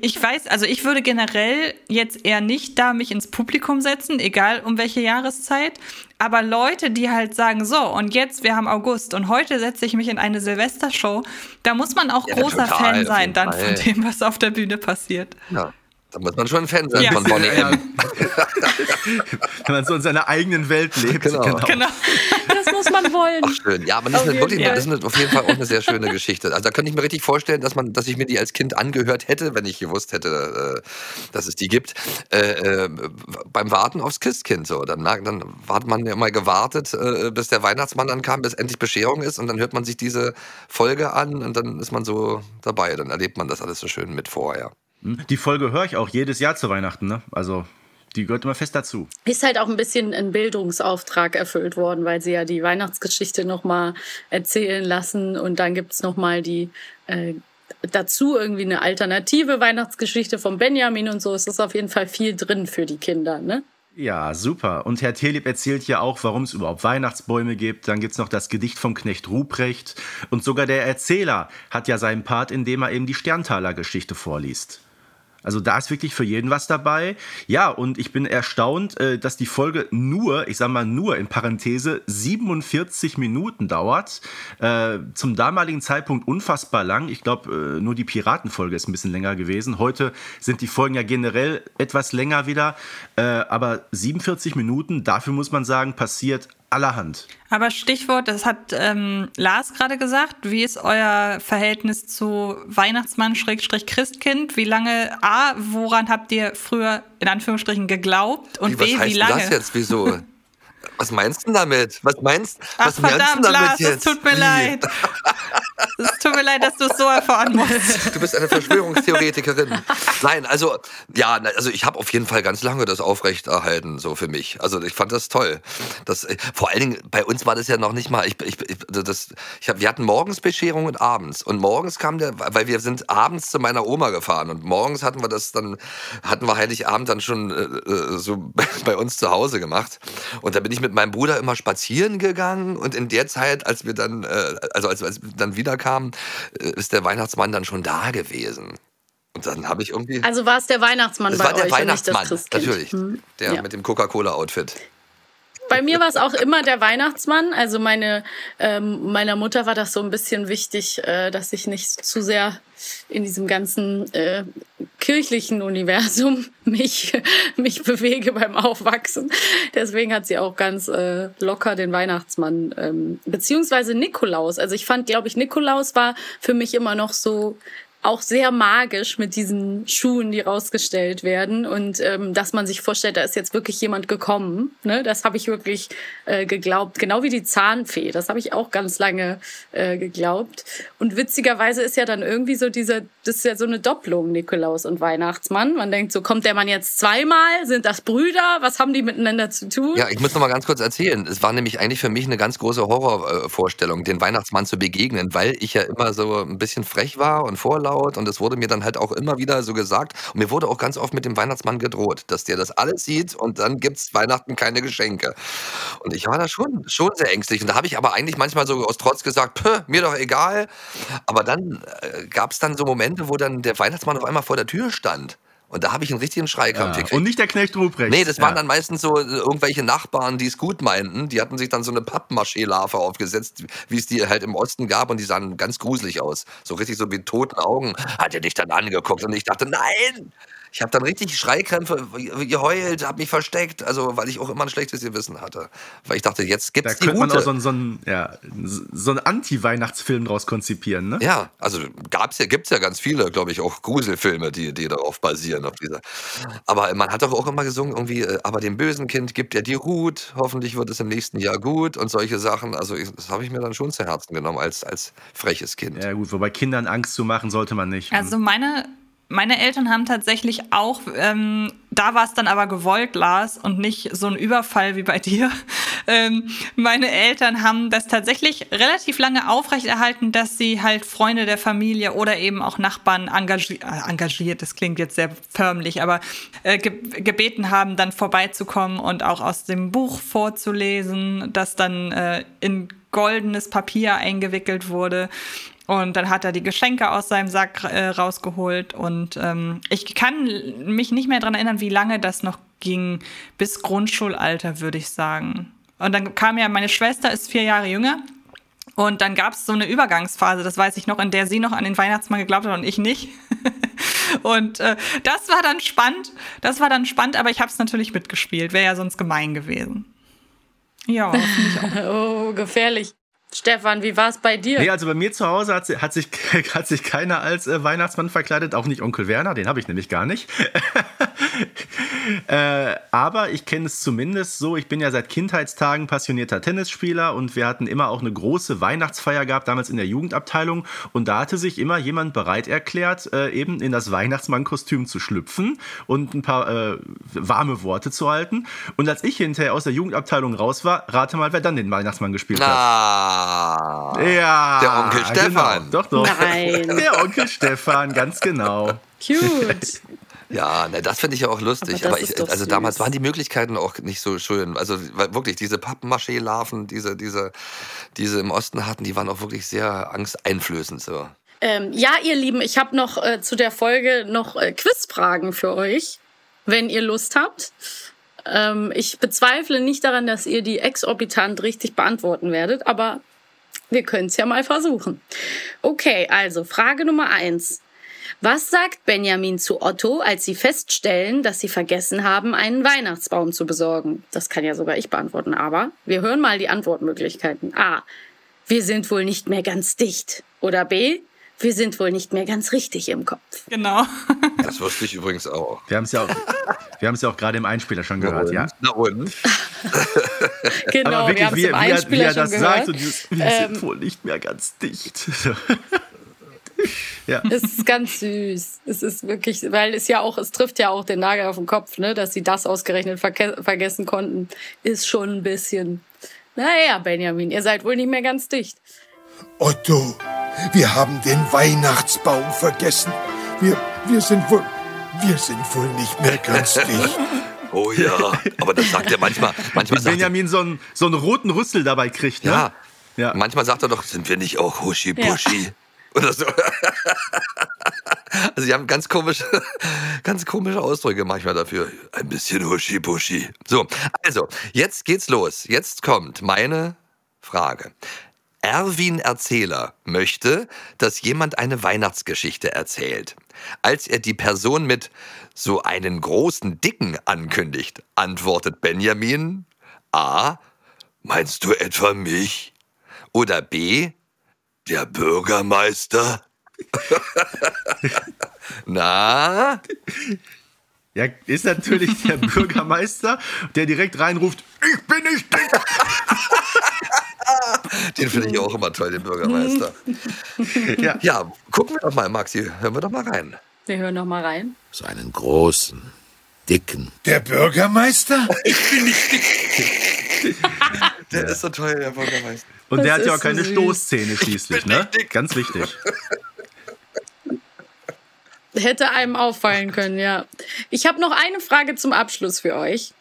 ich weiß, also ich würde generell jetzt eher nicht da mich ins Publikum setzen, egal um welche Jahreszeit. Aber Leute, die halt sagen, so, und jetzt, wir haben August und heute setze ich mich in eine Silvestershow, da muss man auch ja, großer total, Fan sein dann Fall. von dem, was auf der Bühne passiert. Ja. Da muss man schon ein Fan sein ja. von Bonnie M. Wenn man so in seiner eigenen Welt lebt. Genau. genau. genau. Das muss man wollen. Ach schön. Ja, aber das, ist, wirklich, das ist auf jeden Fall auch eine sehr schöne Geschichte. Also da könnte ich mir richtig vorstellen, dass, man, dass ich mir die als Kind angehört hätte, wenn ich gewusst hätte, äh, dass es die gibt. Äh, äh, beim Warten aufs Christkind. So. Dann, dann hat man ja mal gewartet, äh, bis der Weihnachtsmann dann kam, bis endlich Bescherung ist. Und dann hört man sich diese Folge an und dann ist man so dabei. Dann erlebt man das alles so schön mit vorher. Hm? Die Folge höre ich auch jedes Jahr zu Weihnachten, ne? Also die gehört immer fest dazu. Ist halt auch ein bisschen ein Bildungsauftrag erfüllt worden, weil sie ja die Weihnachtsgeschichte nochmal erzählen lassen und dann gibt es nochmal die äh, dazu irgendwie eine alternative Weihnachtsgeschichte von Benjamin und so. Es ist auf jeden Fall viel drin für die Kinder, ne? Ja, super. Und Herr Telib erzählt ja auch, warum es überhaupt Weihnachtsbäume gibt. Dann gibt es noch das Gedicht vom Knecht Ruprecht. Und sogar der Erzähler hat ja seinen Part, indem er eben die Sterntaler-Geschichte vorliest. Also da ist wirklich für jeden was dabei. Ja, und ich bin erstaunt, äh, dass die Folge nur, ich sag mal nur in Parenthese, 47 Minuten dauert. Äh, zum damaligen Zeitpunkt unfassbar lang. Ich glaube, äh, nur die Piratenfolge ist ein bisschen länger gewesen. Heute sind die Folgen ja generell etwas länger wieder. Aber 47 Minuten, dafür muss man sagen, passiert allerhand. Aber Stichwort, das hat ähm, Lars gerade gesagt. Wie ist euer Verhältnis zu Weihnachtsmann-Christkind? Wie lange, A, woran habt ihr früher in Anführungsstrichen geglaubt? Und wie, B, wie lange? das jetzt? Wieso? Was meinst du damit? Was meinst, Ach, was verdammt, meinst du damit Lars, jetzt? Es tut mir leid. Es tut mir leid, dass du es so erfahren musst. Du bist eine Verschwörungstheoretikerin. Nein, also ja, also ich habe auf jeden Fall ganz lange das aufrechterhalten, so für mich. Also ich fand das toll. Das, vor allen Dingen, bei uns war das ja noch nicht mal, ich, ich, das, ich hab, wir hatten morgens Bescherung und abends. Und morgens kam der, weil wir sind abends zu meiner Oma gefahren und morgens hatten wir das dann, hatten wir Heiligabend dann schon äh, äh so bei uns zu Hause gemacht. Und da bin ich mit meinem Bruder immer spazieren gegangen und in der Zeit, als wir dann, äh, also als, als wir dann wiederkamen, äh, ist der Weihnachtsmann dann schon da gewesen. Und dann habe ich irgendwie. Also war es der Weihnachtsmann das bei war der euch Weihnachtsmann, natürlich. Hm. Der ja. mit dem Coca-Cola-Outfit. Bei mir war es auch immer der Weihnachtsmann. Also meine ähm, meiner Mutter war das so ein bisschen wichtig, äh, dass ich nicht zu sehr in diesem ganzen äh, kirchlichen Universum mich mich bewege beim Aufwachsen. Deswegen hat sie auch ganz äh, locker den Weihnachtsmann ähm, beziehungsweise Nikolaus. Also ich fand, glaube ich, Nikolaus war für mich immer noch so auch sehr magisch mit diesen Schuhen, die rausgestellt werden und ähm, dass man sich vorstellt, da ist jetzt wirklich jemand gekommen. Ne? Das habe ich wirklich äh, geglaubt, genau wie die Zahnfee. Das habe ich auch ganz lange äh, geglaubt. Und witzigerweise ist ja dann irgendwie so dieser, das ist ja so eine Doppelung Nikolaus und Weihnachtsmann. Man denkt, so kommt der Mann jetzt zweimal? Sind das Brüder? Was haben die miteinander zu tun? Ja, ich muss noch mal ganz kurz erzählen. Es war nämlich eigentlich für mich eine ganz große Horrorvorstellung, den Weihnachtsmann zu begegnen, weil ich ja immer so ein bisschen frech war und vorlaut laut und es wurde mir dann halt auch immer wieder so gesagt und mir wurde auch ganz oft mit dem Weihnachtsmann gedroht, dass der das alles sieht und dann gibt es Weihnachten keine Geschenke. Und ich war da schon, schon sehr ängstlich und da habe ich aber eigentlich manchmal so aus Trotz gesagt, mir doch egal. Aber dann äh, gab es dann so Momente, wo dann der Weihnachtsmann auf einmal vor der Tür stand. Und da habe ich einen richtigen Schreikrampf ja. gekriegt. Und nicht der Knecht Ruprecht. Nee, das waren dann meistens so äh, irgendwelche Nachbarn, die es gut meinten. Die hatten sich dann so eine Pappmaché-Larve aufgesetzt, wie es die halt im Osten gab. Und die sahen ganz gruselig aus. So richtig so wie toten Augen. Hat er dich dann angeguckt. Und ich dachte, nein, ich habe dann richtig Schreikrämpfe geheult, habe mich versteckt, also weil ich auch immer ein schlechtes Gewissen hatte. Weil ich dachte, jetzt gibt es die könnte man auch so, einen, so einen, ja, so einen Anti-Weihnachtsfilm draus konzipieren, ne? Ja, also gab's ja, gibt es ja ganz viele, glaube ich, auch Gruselfilme, die, die darauf basieren, auf dieser. Aber man hat doch auch immer gesungen, irgendwie, äh, aber dem bösen Kind gibt er die Ruth, hoffentlich wird es im nächsten Jahr gut und solche Sachen. Also ich, das habe ich mir dann schon zu Herzen genommen als, als freches Kind. Ja gut, wobei Kindern Angst zu machen sollte man nicht. Also meine meine Eltern haben tatsächlich auch ähm, da war es dann aber gewollt, Lars, und nicht so ein Überfall wie bei dir. Ähm, meine Eltern haben das tatsächlich relativ lange aufrechterhalten, dass sie halt Freunde der Familie oder eben auch Nachbarn engagiert, äh, engagiert das klingt jetzt sehr förmlich, aber äh, ge gebeten haben, dann vorbeizukommen und auch aus dem Buch vorzulesen, das dann äh, in goldenes Papier eingewickelt wurde. Und dann hat er die Geschenke aus seinem Sack äh, rausgeholt. Und ähm, ich kann mich nicht mehr daran erinnern, wie lange das noch ging. Bis Grundschulalter, würde ich sagen. Und dann kam ja, meine Schwester ist vier Jahre jünger. Und dann gab es so eine Übergangsphase, das weiß ich noch, in der sie noch an den Weihnachtsmann geglaubt hat und ich nicht. und äh, das war dann spannend. Das war dann spannend, aber ich habe es natürlich mitgespielt. Wäre ja sonst gemein gewesen. Ja, finde ich auch. oh, gefährlich. Stefan, wie war es bei dir? Nee, also bei mir zu Hause hat, hat, sich, hat sich keiner als äh, Weihnachtsmann verkleidet, auch nicht Onkel Werner, den habe ich nämlich gar nicht. äh, aber ich kenne es zumindest so, ich bin ja seit Kindheitstagen passionierter Tennisspieler und wir hatten immer auch eine große Weihnachtsfeier gehabt, damals in der Jugendabteilung und da hatte sich immer jemand bereit erklärt, äh, eben in das Weihnachtsmannkostüm zu schlüpfen und ein paar äh, warme Worte zu halten. Und als ich hinterher aus der Jugendabteilung raus war, rate mal, wer dann den Weihnachtsmann gespielt hat. Ja. Der Onkel genau. Stefan. Doch, doch. Nein. Der Onkel Stefan, ganz genau. Cute. Ja, ne, das finde ich ja auch lustig. Aber, aber ich, also süß. damals waren die Möglichkeiten auch nicht so schön. Also wirklich, diese Pappmaché-Larven, diese, diese, diese im Osten hatten, die waren auch wirklich sehr angsteinflößend. So. Ähm, ja, ihr Lieben, ich habe noch äh, zu der Folge noch äh, Quizfragen für euch, wenn ihr Lust habt. Ähm, ich bezweifle nicht daran, dass ihr die exorbitant richtig beantworten werdet, aber wir können es ja mal versuchen. Okay, also Frage Nummer eins. Was sagt Benjamin zu Otto, als sie feststellen, dass sie vergessen haben, einen Weihnachtsbaum zu besorgen? Das kann ja sogar ich beantworten, aber wir hören mal die Antwortmöglichkeiten. A. Wir sind wohl nicht mehr ganz dicht. Oder B wir sind wohl nicht mehr ganz richtig im Kopf. Genau. Das wusste ich übrigens auch. Wir haben es ja auch, wir haben es ja auch gerade im Einspieler schon gehört, ja? Na und? genau, Aber wirklich, wir haben es im Einspieler wie er, wie er das gehört. sagt, und dieses, wir ähm, sind wohl nicht mehr ganz dicht. ja. Es ist ganz süß. Es ist wirklich, weil es ja auch, es trifft ja auch den Nagel auf den Kopf, ne, dass sie das ausgerechnet vergessen konnten, ist schon ein bisschen. Naja, Benjamin, ihr seid wohl nicht mehr ganz dicht. Otto, wir haben den Weihnachtsbaum vergessen. Wir, wir sind wohl, wir sind wohl nicht mehr ganz dicht. Oh ja, aber das sagt er manchmal. manchmal Wenn Benjamin so einen, so einen roten Rüssel dabei kriegt, ne? Ja. ja. Manchmal sagt er doch, sind wir nicht auch Huschi-Buschi? Ja. Oder so. Also, sie haben ganz komische, ganz komische Ausdrücke manchmal dafür. Ein bisschen Huschi-Buschi. So, also, jetzt geht's los. Jetzt kommt meine Frage. Erwin Erzähler möchte, dass jemand eine Weihnachtsgeschichte erzählt. Als er die Person mit so einen großen Dicken ankündigt, antwortet Benjamin A. Meinst du etwa mich? Oder B. Der Bürgermeister? Na? Ja, ist natürlich der Bürgermeister, der direkt reinruft, ich bin nicht dick. Den finde ich auch immer toll, den Bürgermeister. ja. ja, gucken wir doch mal, Maxi. Hören wir doch mal rein. Wir hören doch mal rein. So einen großen, dicken. Der Bürgermeister? Ich bin nicht dick. der ist so toll, der Bürgermeister. Und das der hat ja auch keine so Stoßzähne schließlich, ne? Ganz wichtig. Hätte einem auffallen können, ja. Ich habe noch eine Frage zum Abschluss für euch.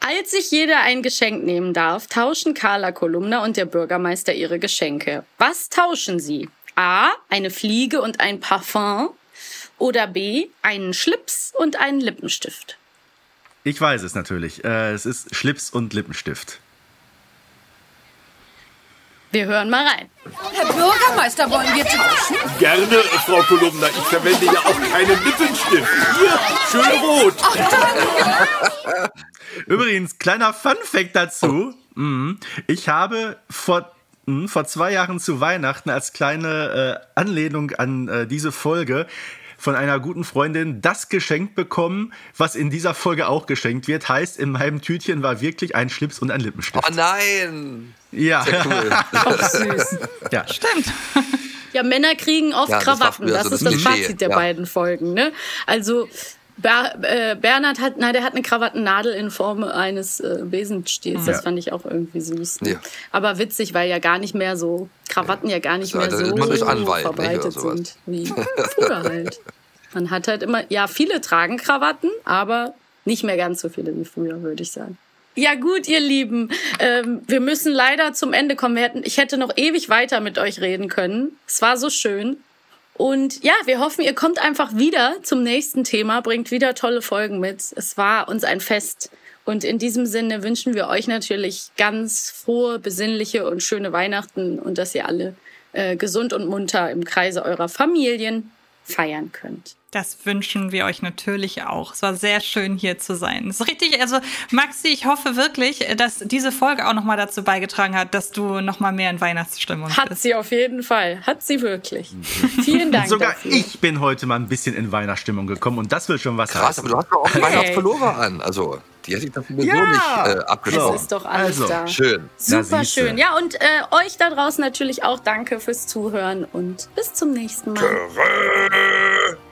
Als sich jeder ein Geschenk nehmen darf, tauschen Carla Kolumna und der Bürgermeister ihre Geschenke. Was tauschen sie? A. Eine Fliege und ein Parfum. Oder B. Einen Schlips und einen Lippenstift. Ich weiß es natürlich. Äh, es ist Schlips und Lippenstift. Wir hören mal rein. Herr Bürgermeister, wollen wir tauschen? Gerne, Frau Kolumna. Ich verwende ja auch keinen Lippenstift. Hier, schön rot. Ach, Übrigens, kleiner Fun-Fact dazu. Mhm. Ich habe vor mhm, vor zwei Jahren zu Weihnachten als kleine äh, Anlehnung an äh, diese Folge von einer guten Freundin das geschenkt bekommen, was in dieser Folge auch geschenkt wird. Heißt, in meinem Tütchen war wirklich ein Schlips und ein Lippenstift. Oh nein! Ja. Sehr cool. Auch süß. Ja. Stimmt. Ja, Männer kriegen oft ja, Krawatten. Das, das, ist das Fazit der ja. beiden Folgen. Ne? Also Ber äh, Bernhard hat, nein, der hat eine Krawattennadel in Form eines äh, Besenstiels. Das fand ich auch irgendwie süß. Ne? Ja. Aber witzig, weil ja gar nicht mehr so Krawatten ja gar nicht mehr so, so Anwalt, verbreitet sind wie früher halt. Man hat halt immer, ja, viele tragen Krawatten, aber nicht mehr ganz so viele wie früher, würde ich sagen. Ja gut, ihr Lieben, ähm, wir müssen leider zum Ende kommen. Wir hätten, ich hätte noch ewig weiter mit euch reden können. Es war so schön. Und ja, wir hoffen, ihr kommt einfach wieder zum nächsten Thema, bringt wieder tolle Folgen mit. Es war uns ein Fest. Und in diesem Sinne wünschen wir euch natürlich ganz frohe, besinnliche und schöne Weihnachten und dass ihr alle äh, gesund und munter im Kreise eurer Familien feiern könnt. Das wünschen wir euch natürlich auch. Es war sehr schön hier zu sein. Es ist richtig, also Maxi, ich hoffe wirklich, dass diese Folge auch nochmal dazu beigetragen hat, dass du nochmal mehr in Weihnachtsstimmung hat bist. sie auf jeden Fall. Hat sie wirklich. Vielen Dank. Sogar dafür. ich bin heute mal ein bisschen in Weihnachtsstimmung gekommen und das will schon was Krass, heißen. aber du hast doch auch einen Weihnachtspullover an. Also die hätte ich sowieso ja, nicht äh, abgesprochen. Das ist doch alles also, da. Schön. Super schön. Ja, und äh, euch da draußen natürlich auch danke fürs Zuhören und bis zum nächsten Mal.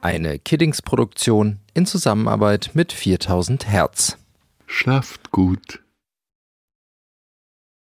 Eine Kiddings-Produktion in Zusammenarbeit mit 4000 Hertz. Schlaft gut.